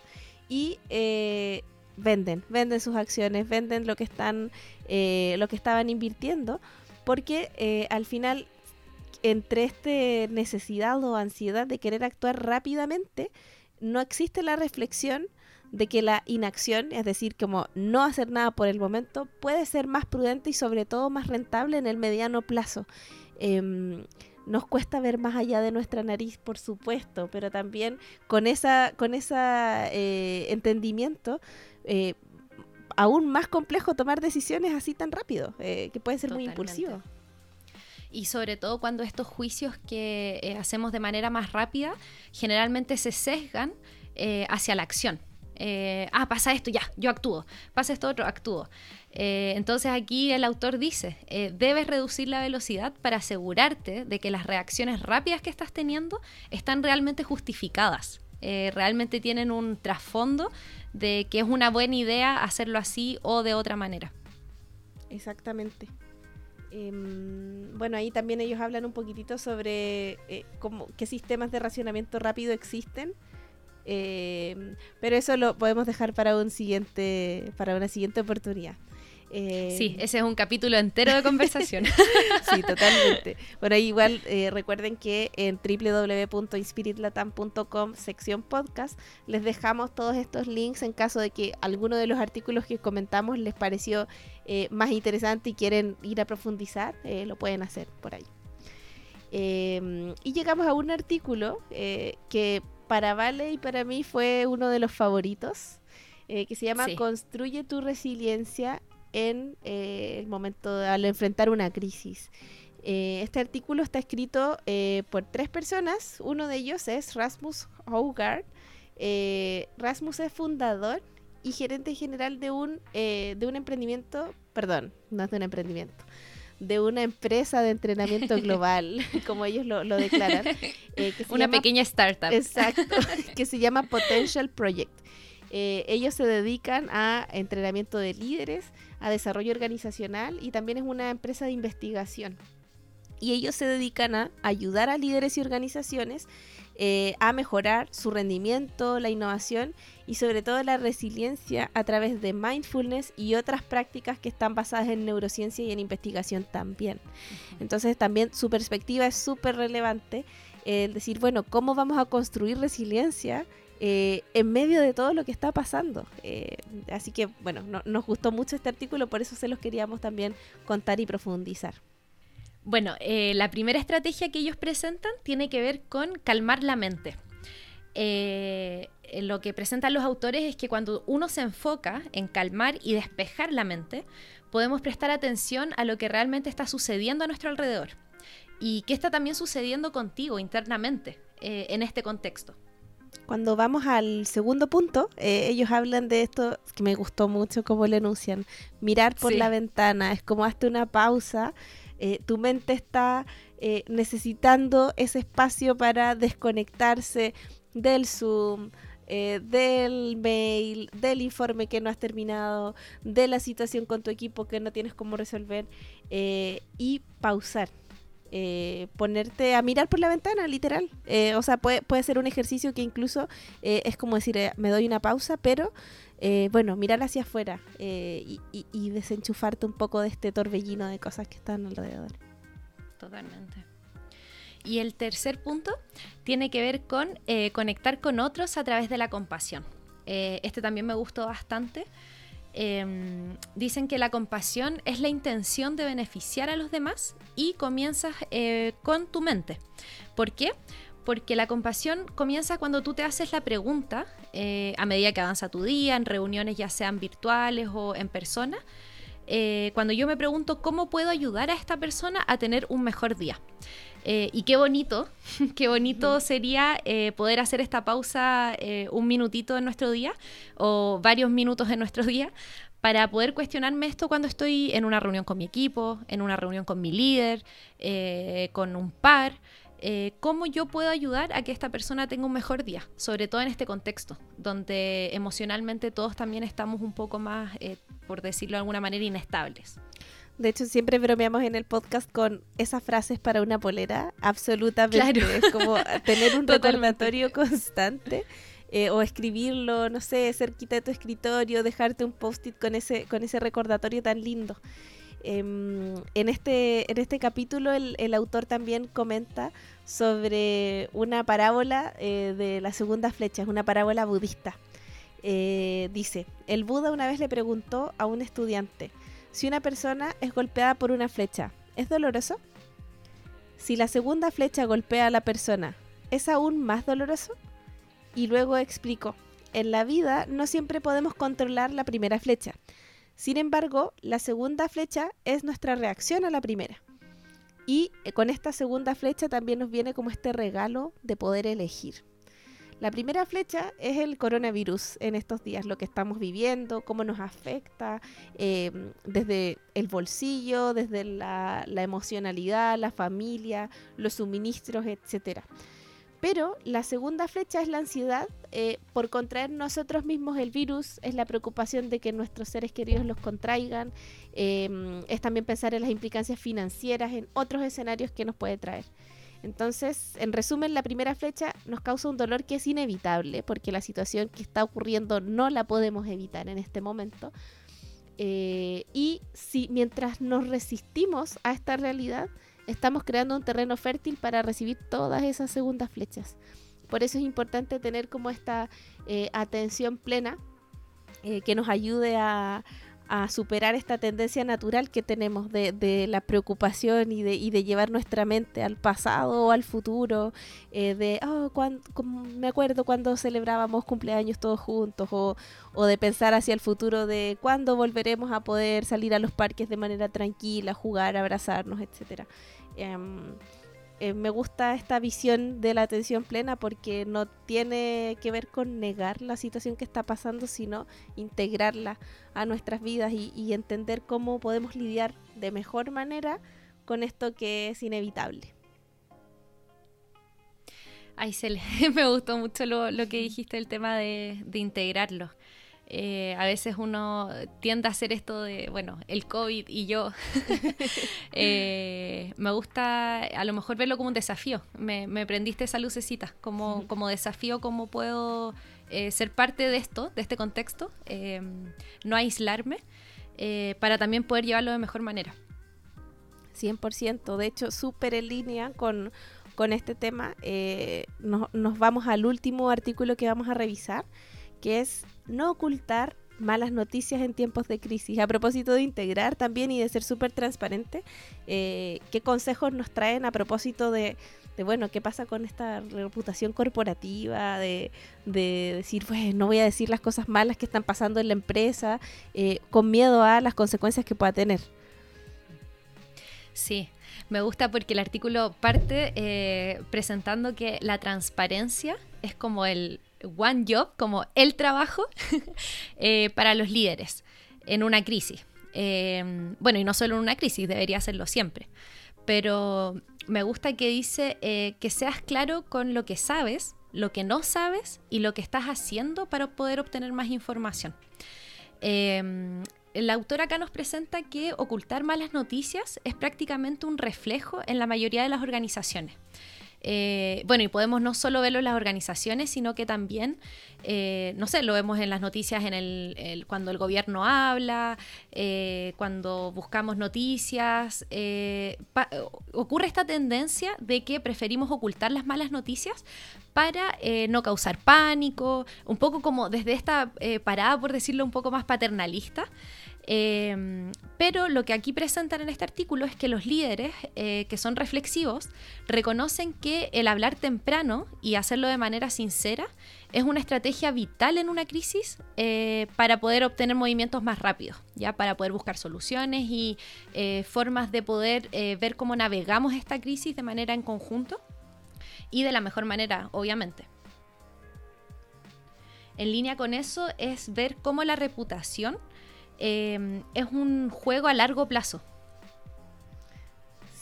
y eh, venden, venden sus acciones, venden lo que están, lo que estaban invirtiendo, porque al final entre esta necesidad o ansiedad de querer actuar rápidamente, no existe la reflexión de que la inacción, es decir, como no hacer nada por el momento, puede ser más prudente y sobre todo más rentable en el mediano plazo. Em, nos cuesta ver más allá de nuestra nariz, por supuesto, pero también con esa, con ese eh, entendimiento, eh, aún más complejo tomar decisiones así tan rápido, eh, que puede ser muy impulsivo y sobre todo cuando estos juicios que hacemos de manera más rápida generalmente se sesgan hacia la acción. Eh, ah, pasa esto, ya, yo actúo. Pasa esto otro, actúo. entonces aquí el autor dice, debes reducir la velocidad para asegurarte de que las reacciones rápidas que estás teniendo están realmente justificadas. realmente tienen un trasfondo de que es una buena idea hacerlo así o de otra manera. Exactamente. Em, bueno, ahí también ellos hablan un poquitito sobre eh, cómo, qué sistemas de racionamiento rápido existen. Em, pero eso lo podemos dejar para un siguiente, para una siguiente oportunidad. Eh, sí, ese es un capítulo entero de conversación. sí, totalmente. Bueno, igual eh, recuerden que en www.inspiritlatam.com sección podcast les dejamos todos estos links en caso de que alguno de los artículos que comentamos les pareció eh, más interesante y quieren ir a profundizar, lo pueden hacer por ahí. Y llegamos a un artículo que para Vale y para mí fue uno de los favoritos. que se llama Construye tu resiliencia en eh, el momento al enfrentar una crisis. Eh, este artículo está escrito eh, por tres personas. Uno de ellos es Rasmus Hougaard. Rasmus es fundador y gerente general de un, de un emprendimiento, perdón, no es de un emprendimiento, de una empresa de entrenamiento global, como ellos lo, declaran. una pequeña startup. Exacto, que se llama Potential Project. ellos se dedican a entrenamiento de líderes, a desarrollo organizacional y también es una empresa de investigación. Y ellos se dedican a ayudar a líderes y organizaciones eh, a mejorar su rendimiento, la innovación y sobre todo la resiliencia a través de mindfulness y otras prácticas que están basadas en neurociencia y en investigación también. Entonces también su perspectiva es súper relevante, el decir, bueno, ¿cómo vamos a construir resiliencia eh, en medio de todo lo que está pasando. Eh, así que, bueno, nos gustó mucho este artículo, por eso se los queríamos también contar y profundizar. Bueno, eh, la primera estrategia que ellos presentan tiene que ver con calmar la mente. lo que presentan los autores es que cuando uno se enfoca en calmar y despejar la mente, podemos prestar atención a lo que realmente está sucediendo a nuestro alrededor y qué está también sucediendo contigo internamente en este contexto cuando vamos al segundo punto, eh, ellos hablan de esto que me gustó mucho como lo enuncian, mirar por la ventana, es como hazte una pausa, eh, tu mente está eh, necesitando ese espacio para desconectarse del Zoom, del mail, del informe que no has terminado, de la situación con tu equipo que no tienes cómo resolver y pausar eh, ponerte a mirar por la ventana, literal. Eh, o sea, puede, puede ser un ejercicio que incluso eh, es como decir, me doy una pausa, pero bueno, mirar hacia afuera y, y, desenchufarte un poco de este torbellino de cosas que están alrededor. Totalmente. Y el tercer punto tiene que ver con conectar con otros a través de la compasión. este también me gustó bastante Em, dicen que la compasión es la intención de beneficiar a los demás y comienzas eh, con tu mente. ¿Por qué? porque la compasión comienza cuando tú te haces la pregunta, eh, a medida que avanza tu día, en reuniones ya sean virtuales o en persona, eh, cuando yo me pregunto cómo puedo ayudar a esta persona a tener un mejor día. Eh, y qué bonito, qué bonito sería poder hacer esta pausa un minutito en nuestro día o varios minutos en nuestro día para poder cuestionarme esto cuando estoy en una reunión con mi equipo, en una reunión con mi líder, con un par. Eh, cómo yo puedo ayudar a que esta persona tenga un mejor día, sobre todo en este contexto, donde emocionalmente todos también estamos un poco más, eh, por decirlo de alguna manera, inestables. De hecho, siempre bromeamos en el podcast con esas frases para una polera, absolutamente. Es como tener un recordatorio constante. Eh, o escribirlo, no sé, cerquita de tu escritorio, dejarte un post-it con ese, con ese recordatorio tan lindo. Em, en, este, en este capítulo el, el, autor también comenta sobre una parábola eh, de la segunda flecha, es una parábola budista. Eh, dice, el Buda una vez le preguntó a un estudiante, si una persona es golpeada por una flecha, ¿es doloroso? Si la segunda flecha golpea a la persona, ¿es aún más doloroso? Y luego explicó, en la vida no siempre podemos controlar la primera flecha. Sin embargo, la segunda flecha es nuestra reacción a la primera. Y eh, con esta segunda flecha también nos viene como este regalo de poder elegir. La primera flecha es el coronavirus en estos días, lo que estamos viviendo, cómo nos afecta em, desde el bolsillo, desde la, la emocionalidad, la familia, los suministros, etcétera. Pero la segunda flecha es la ansiedad eh, por contraer nosotros mismos el virus, es la preocupación de que nuestros seres queridos los contraigan, em, es también pensar en las implicancias financieras, en otros escenarios que nos puede traer. Entonces, en resumen, la primera flecha nos causa un dolor que es inevitable, porque la situación que está ocurriendo no la podemos evitar en este momento. Eh, y si mientras nos resistimos a esta realidad, estamos creando un terreno fértil para recibir todas esas segundas flechas. Por eso es importante tener como esta eh, atención plena eh, que nos ayude a, superar esta tendencia natural que tenemos de, la preocupación y de, de, llevar nuestra mente al pasado o al futuro, eh, de, oh, me acuerdo cuando celebrábamos cumpleaños todos juntos, o, o, de pensar hacia el futuro de cuándo volveremos a poder salir a los parques de manera tranquila, jugar, abrazarnos. Em, eh, me gusta esta visión de la atención plena porque no tiene que ver con negar la situación que está pasando, sino integrarla a nuestras vidas y, entender cómo podemos lidiar de mejor manera con esto que es inevitable. Ay, me gustó mucho lo, que dijiste, el tema de, de integrarlo. Eh, a veces uno tiende a hacer esto de, bueno, el COVID y yo. Eh, me gusta a lo mejor verlo como un desafío. Me, prendiste esa lucecita, como, como desafío, cómo puedo eh, ser parte de esto, de este contexto, no aislarme, para también poder llevarlo de mejor manera. 100%, de hecho, súper en línea con, con este tema. nos vamos al último artículo que vamos a revisar que es no ocultar malas noticias en tiempos de crisis. A propósito de integrar también y de ser súper transparente, eh, ¿qué consejos nos traen a propósito de, bueno, qué pasa con esta reputación corporativa, de, decir, pues no voy a decir las cosas malas que están pasando en la empresa, eh, con miedo a las consecuencias que pueda tener? Sí, me gusta porque el artículo parte eh, presentando que la transparencia es como el one job, como el trabajo eh, para los líderes en una crisis. Em, bueno, y no solo en una crisis, debería hacerlo siempre. Pero me gusta que dice eh, que seas claro con lo que sabes, lo que no sabes y lo que estás haciendo para poder obtener más información. Em, el autor acá nos presenta que ocultar malas noticias es prácticamente un reflejo en la mayoría de las organizaciones. Eh, bueno, y podemos no solo verlo en las organizaciones, sino que también, eh, no sé, lo vemos en las noticias en el, cuando el gobierno habla, eh, cuando buscamos noticias. ocurre esta tendencia de que preferimos ocultar las malas noticias para no causar pánico, un poco como desde esta parada, por decirlo un poco más paternalista. Em, pero lo que aquí presentan en este artículo es que los líderes eh, que son reflexivos reconocen que el hablar temprano y hacerlo de manera sincera es una estrategia vital en una crisis eh, para poder obtener movimientos más rápidos, ya para poder buscar soluciones y eh, formas de poder ver cómo navegamos esta crisis de manera en conjunto y de la mejor manera, obviamente. En línea con eso es ver cómo la reputación Em, es un juego a largo plazo.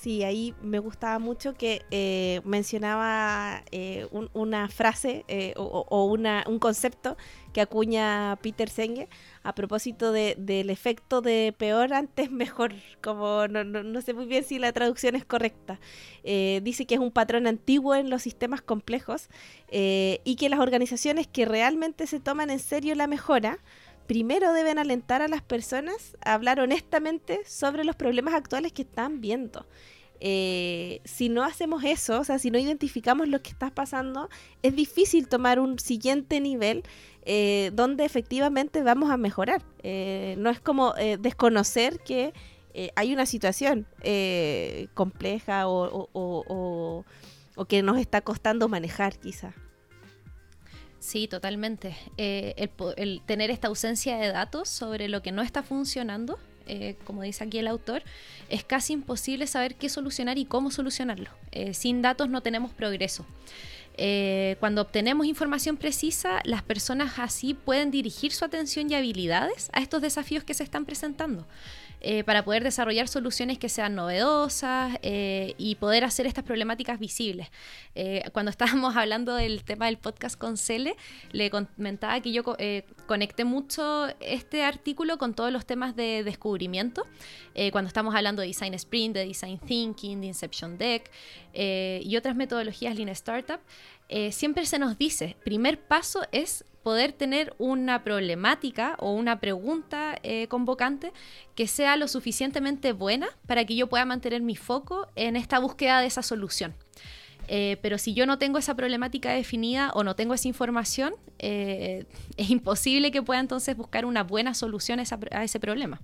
Sí, ahí me gustaba mucho que eh, mencionaba eh, una frase eh, o, un concepto que acuña Peter Senge a propósito del efecto de peor antes mejor, como no, sé muy bien si la traducción es correcta. dice que es un patrón antiguo en los sistemas complejos y que las organizaciones que realmente se toman en serio la mejora, primero deben alentar a las personas a hablar honestamente sobre los problemas actuales que están viendo. Eh, si no hacemos eso, o sea, si no identificamos lo que está pasando, es difícil tomar un siguiente nivel eh, donde efectivamente vamos a mejorar. Eh, no es como desconocer que hay una situación compleja o, o que nos está costando manejar quizá. Sí, totalmente. Eh, el, tener esta ausencia de datos sobre lo que no está funcionando, eh, como dice aquí el autor, es casi imposible saber qué solucionar y cómo solucionarlo. Eh, sin datos no tenemos progreso. cuando obtenemos información precisa, las personas así pueden dirigir su atención y habilidades a estos desafíos que se están presentando. Eh, para poder desarrollar soluciones que sean novedosas eh, y poder hacer estas problemáticas visibles. Eh, cuando estábamos hablando del tema del podcast con Cele, le comentaba que yo conecté mucho este artículo con todos los temas de descubrimiento, cuando estamos hablando de Design Sprint, de Design Thinking, de Inception Deck y otras metodologías Lean Startup. siempre se nos dice, primer paso es poder tener una problemática o una pregunta eh, convocante que sea lo suficientemente buena para que yo pueda mantener mi foco en esta búsqueda de esa solución. Eh, pero si yo no tengo esa problemática definida o no tengo esa información, eh, es imposible que pueda entonces buscar una buena solución a ese problema.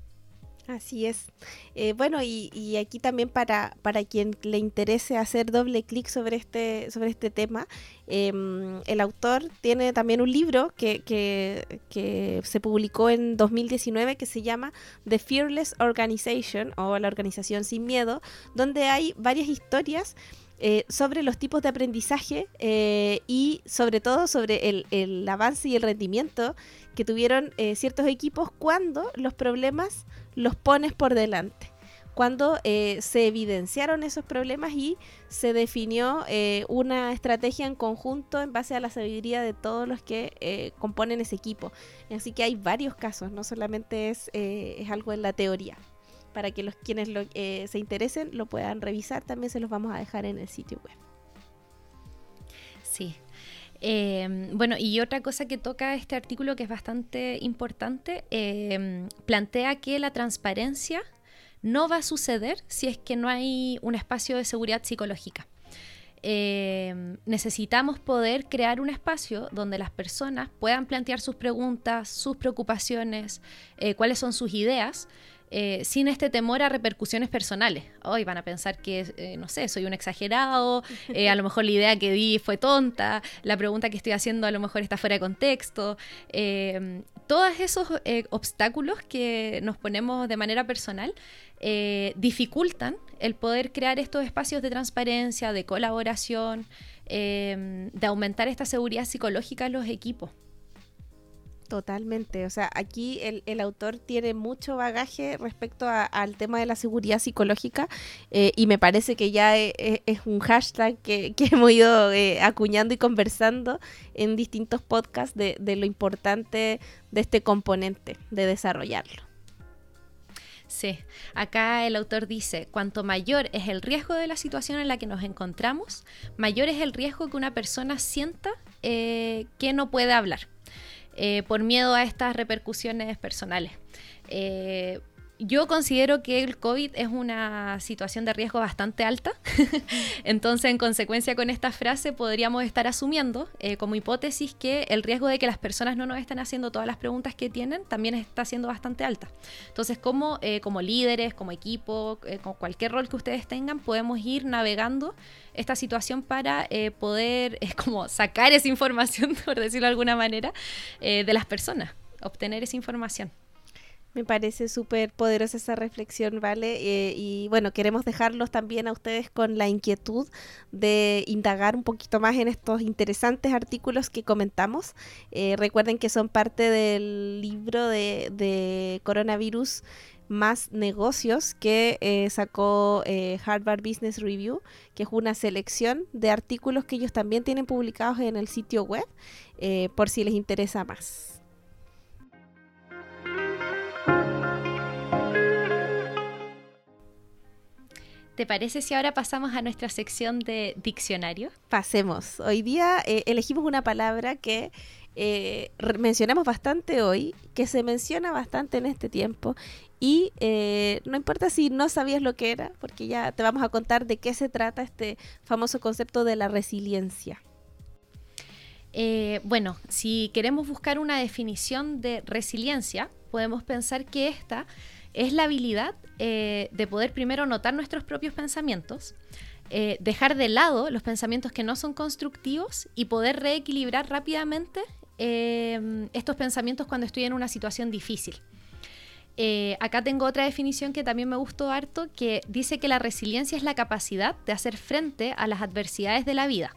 Así es. Eh, bueno, y, aquí también para, para quien le interese hacer doble clic sobre este, sobre este tema, em, el autor tiene también un libro que, que, se publicó en 2019 que se llama The Fearless Organization o la organización sin miedo, donde hay varias historias eh, sobre los tipos de aprendizaje eh, y sobre todo sobre el, el, avance y el rendimiento que tuvieron ciertos equipos cuando los problemas los pones por delante. Cuando eh, se evidenciaron esos problemas y se definió eh, una estrategia en conjunto en base a la sabiduría de todos los que eh, componen ese equipo. Así que hay varios casos, no solamente es, es algo en la teoría. Para que los quienes se interesen lo puedan revisar, también se los vamos a dejar en el sitio web. Sí, Em, bueno, y otra cosa que toca este artículo que es bastante importante, em, plantea que la transparencia no va a suceder si es que no hay un espacio de seguridad psicológica. Em, necesitamos poder crear un espacio donde las personas puedan plantear sus preguntas, sus preocupaciones, eh, cuáles son sus ideas, eh, sin este temor a repercusiones personales. Hoy van a pensar que, eh, no sé, soy un exagerado, eh, a lo mejor la idea que di fue tonta, la pregunta que estoy haciendo a lo mejor está fuera de contexto. todos esos obstáculos que nos ponemos de manera personal dificultan el poder crear estos espacios de transparencia, de colaboración, de aumentar esta seguridad psicológica en los equipos. Totalmente, o sea, aquí el, autor tiene mucho bagaje respecto al tema de la seguridad psicológica eh, y me parece que ya e, e, es, un hashtag que, hemos ido eh, acuñando y conversando en distintos podcasts de, de lo importante de este componente, de desarrollarlo. Sí, acá el autor dice, cuanto mayor es el riesgo de la situación en la que nos encontramos, mayor es el riesgo que una persona sienta eh, que no puede hablar. Eh, por miedo a estas repercusiones personales. Eh, yo considero que el COVID es una situación de riesgo bastante alta, entonces en consecuencia con esta frase podríamos estar asumiendo eh, como hipótesis que el riesgo de que las personas no nos estén haciendo todas las preguntas que tienen también está siendo bastante alta. Entonces como, eh, como líderes, como equipo, eh, cualquier rol que ustedes tengan, podemos ir navegando esta situación para poder como sacar esa información, por decirlo de alguna manera, de las personas, obtener esa información. Me parece súper poderosa esa reflexión, ¿vale? Eh, y bueno, queremos dejarlos también a ustedes con la inquietud de indagar un poquito más en estos interesantes artículos que comentamos. Eh, recuerden que son parte del libro de, coronavirus más negocios que eh, sacó Harvard Business Review, que es una selección de artículos que ellos también tienen publicados en el sitio web, por si les interesa más. ¿Te parece si ahora pasamos a nuestra sección de diccionario? Pasemos. Hoy día eh, elegimos una palabra que eh, mencionamos bastante hoy, que se menciona bastante en este tiempo y eh, no importa si no sabías lo que era, porque ya te vamos a contar de qué se trata este famoso concepto de la resiliencia. bueno, si queremos buscar una definición de resiliencia, podemos pensar que esta es la habilidad eh, de poder primero notar nuestros propios pensamientos, eh, dejar de lado los pensamientos que no son constructivos y poder reequilibrar rápidamente eh, estos pensamientos cuando estoy en una situación difícil. acá tengo otra definición que también me gustó harto, que dice que la resiliencia es la capacidad de hacer frente a las adversidades de la vida,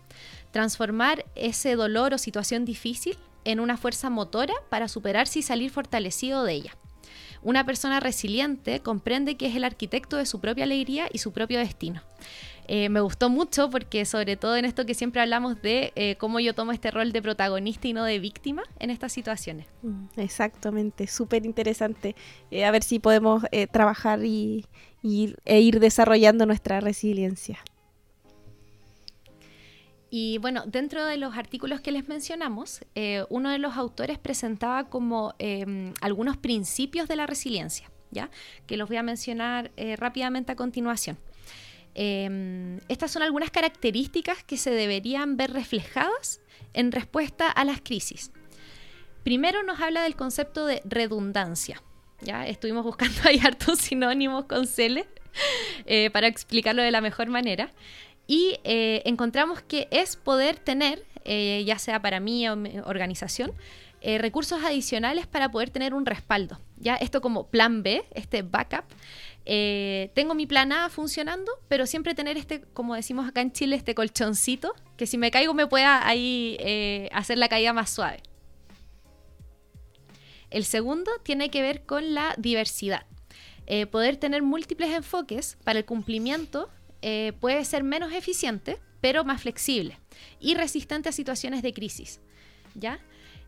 transformar ese dolor o situación difícil en una fuerza motora para superarse y salir fortalecido de ella. Una persona resiliente comprende que es el arquitecto de su propia alegría y su propio destino. Eh, me gustó mucho porque sobre todo en esto que siempre hablamos de eh, cómo yo tomo este rol de protagonista y no de víctima en estas situaciones. Mm, exactamente, súper interesante. Eh, a ver si podemos trabajar y, e ir desarrollando nuestra resiliencia. Y bueno, dentro de los artículos que les mencionamos, eh, uno de los autores presentaba como em, algunos principios de la resiliencia, ¿ya? Que los voy a mencionar eh, rápidamente a continuación. Em, estas son algunas características que se deberían ver reflejadas en respuesta a las crisis. Primero nos habla del concepto de redundancia. ¿ya? Estuvimos buscando ahí hartos sinónimos con CELE eh, para explicarlo de la mejor manera. Y eh, encontramos que es poder tener, eh, ya sea para mí o mi organización, eh, recursos adicionales para poder tener un respaldo. Ya esto como plan B, este backup. tengo mi plan A funcionando, pero siempre tener este, como decimos acá en Chile, este colchoncito, que si me caigo me pueda ahí hacer la caída más suave. El segundo tiene que ver con la diversidad. poder tener múltiples enfoques para el cumplimiento eh, puede ser menos eficiente, pero más flexible y resistente a situaciones de crisis. ¿Ya?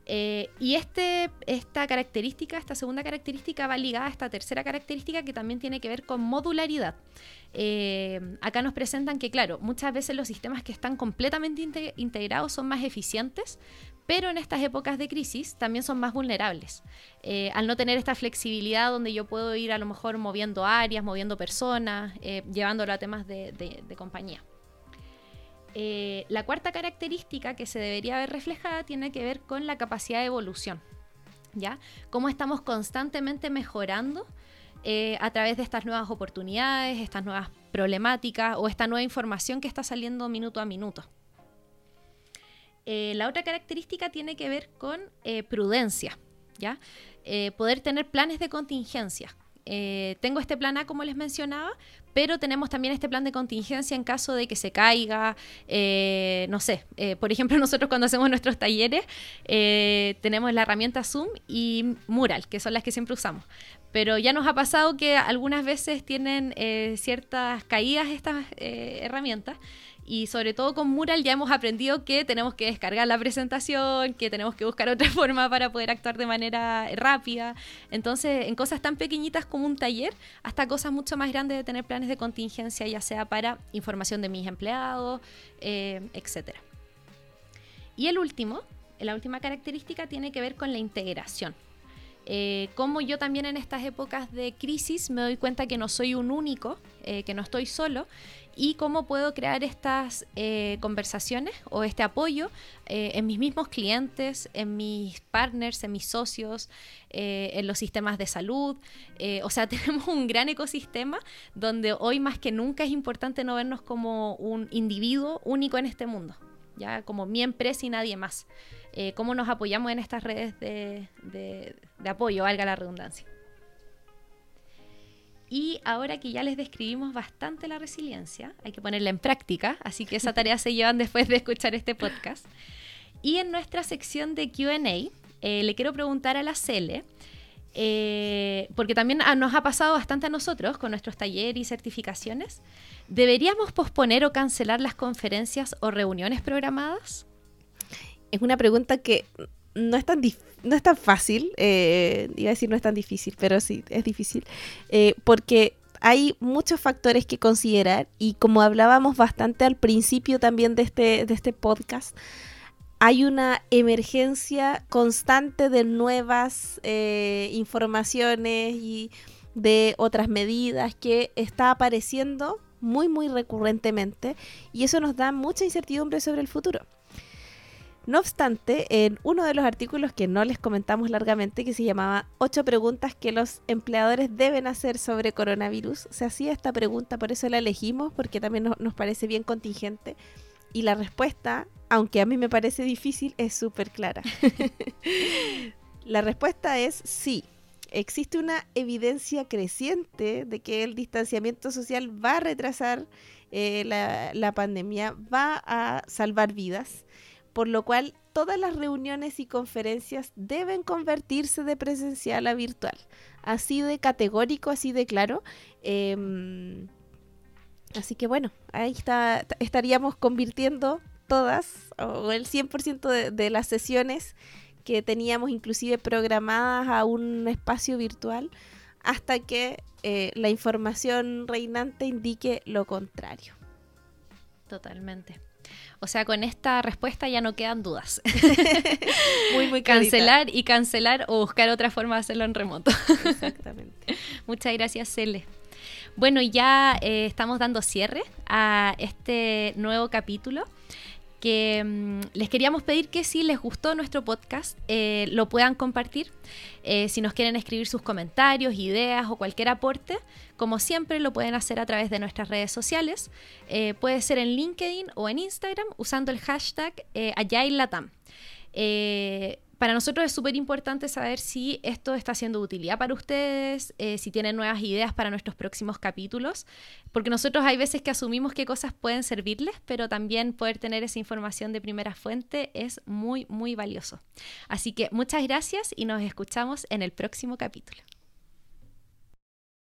Eh, y este, esta característica, esta segunda característica va ligada a esta tercera característica que también tiene que ver con modularidad. Eh, acá nos presentan que, claro, muchas veces los sistemas que están completamente integrados son más eficientes, pero en estas épocas de crisis también son más vulnerables. Eh, al no tener esta flexibilidad donde yo puedo ir a lo mejor moviendo áreas, moviendo personas, eh, llevándolo a temas de, compañía. Eh, la cuarta característica que se debería ver reflejada tiene que ver con la capacidad de evolución. ¿Ya? Cómo estamos constantemente mejorando a través de estas nuevas oportunidades, estas nuevas problemáticas o esta nueva información que está saliendo minuto a minuto. Eh, la otra característica tiene que ver con eh, prudencia, ¿ya? Eh, poder tener planes de contingencia. tengo este plan A, como les mencionaba, pero tenemos también este plan de contingencia en caso de que se caiga, no sé, por ejemplo, nosotros cuando hacemos nuestros talleres tenemos la herramienta Zoom y Mural, que son las que siempre usamos. Pero ya nos ha pasado que algunas veces tienen ciertas caídas estas herramientas y sobre todo con Mural ya hemos aprendido que tenemos que descargar la presentación, que tenemos que buscar otra forma para poder actuar de manera rápida. Entonces, en cosas tan pequeñitas como un taller, hasta cosas mucho más grandes de tener planes de contingencia, ya sea para información de mis empleados, eh, etc. Y el último, la última característica tiene que ver con la integración. Eh, cómo yo también en estas épocas de crisis me doy cuenta que no soy un único, eh, que no estoy solo y cómo puedo crear estas eh, conversaciones o este apoyo eh, en mis mismos clientes, en mis partners, en mis socios, en los sistemas de salud. o sea, tenemos un gran ecosistema donde hoy más que nunca es importante no vernos como un individuo único en este mundo, ya como mi empresa y nadie más. Cómo nos apoyamos en estas redes de, de apoyo, valga la redundancia. Y ahora que ya les describimos bastante la resiliencia, hay que ponerla en práctica, así que esa tarea se llevan después de escuchar este podcast. Y en nuestra sección de QA, eh, le quiero preguntar a la Cele, eh, porque también nos ha pasado bastante a nosotros con nuestros talleres y certificaciones, ¿deberíamos posponer o cancelar las conferencias o reuniones programadas? Es una pregunta que no es tan, no es tan fácil, eh, iba a decir no es tan difícil, pero sí, es difícil, eh, porque hay muchos factores que considerar y como hablábamos bastante al principio también de este, de este podcast, hay una emergencia constante de nuevas eh, informaciones y de otras medidas que está apareciendo muy, muy recurrentemente y eso nos da mucha incertidumbre sobre el futuro. No obstante, en uno de los artículos que no les comentamos largamente, que se llamaba Ocho preguntas que los empleadores deben hacer sobre coronavirus, se hacía esta pregunta, por eso la elegimos, porque también nos, parece bien contingente. Y la respuesta, aunque a mí me parece difícil, es súper clara. la respuesta es sí. Existe una evidencia creciente de que el distanciamiento social va a retrasar eh, la, la pandemia, va a salvar vidas por lo cual todas las reuniones y conferencias deben convertirse de presencial a virtual. Así de categórico, así de claro. Em, así que bueno, ahí está, estaríamos convirtiendo todas o el 100% de, de las sesiones que teníamos inclusive programadas a un espacio virtual hasta que eh, la información reinante indique lo contrario. Totalmente. O sea, con esta respuesta ya no quedan dudas. muy, muy Cancelar y cancelar o buscar otra forma de hacerlo en remoto. Exactamente. Muchas gracias, Cele. Bueno, ya eh, estamos dando cierre a este nuevo capítulo que mm, les queríamos pedir que si les gustó nuestro podcast, eh, lo puedan compartir. Eh, si nos quieren escribir sus comentarios, ideas o cualquier aporte, como siempre lo pueden hacer a través de nuestras redes sociales. Eh, puede ser en LinkedIn o en Instagram usando el hashtag AgileLatam. Para nosotros es súper importante saber si esto está siendo de utilidad para ustedes, eh, si tienen nuevas ideas para nuestros próximos capítulos, porque nosotros hay veces que asumimos qué cosas pueden servirles, pero también poder tener esa información de primera fuente es muy, muy valioso. Así que muchas gracias y nos escuchamos en el próximo capítulo.